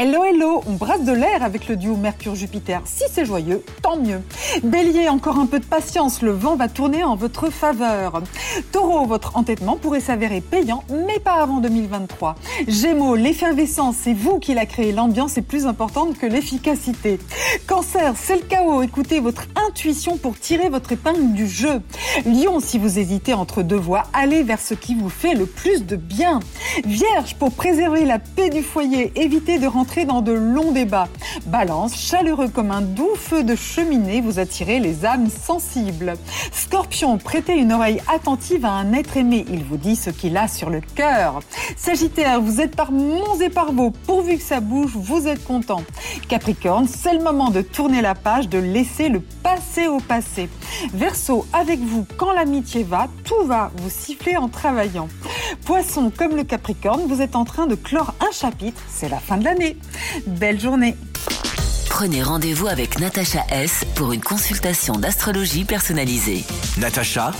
Hello, hello, on brasse de l'air avec le duo Mercure-Jupiter. Si c'est joyeux, tant mieux. Bélier, encore un peu de patience, le vent va tourner en votre faveur. Taureau, votre entêtement pourrait s'avérer payant, mais pas avant 2023. Gémeaux, l'effervescence, c'est vous qui l'a créé. L'ambiance est plus importante que l'efficacité. Cancer, c'est le chaos. Écoutez votre intuition pour tirer votre épingle du jeu. Lion, si vous hésitez entre deux voies, allez vers ce qui vous fait le plus de bien. Vierge, pour préserver la paix du foyer, évitez de rentrer dans de longs débats. Balance, chaleureux comme un doux feu de cheminée, vous attirez les âmes sensibles. Scorpion, prêtez une oreille attentive à un être aimé. Il vous dit ce qu'il a sur le cœur. Sagittaire, vous êtes par monts et par vos. Pourvu que ça bouge, vous êtes content. Capricorne, c'est le moment de tourner la page, de laisser le passé au passé. Verseau, avec vous, quand l'amitié va, tout va, vous sifflez en travaillant. Poisson, comme le Capricorne, vous êtes en train de clore un chapitre, c'est la fin de l'année. Belle journée Prenez rendez-vous avec Natacha S pour une consultation d'astrologie personnalisée. natacha-s.com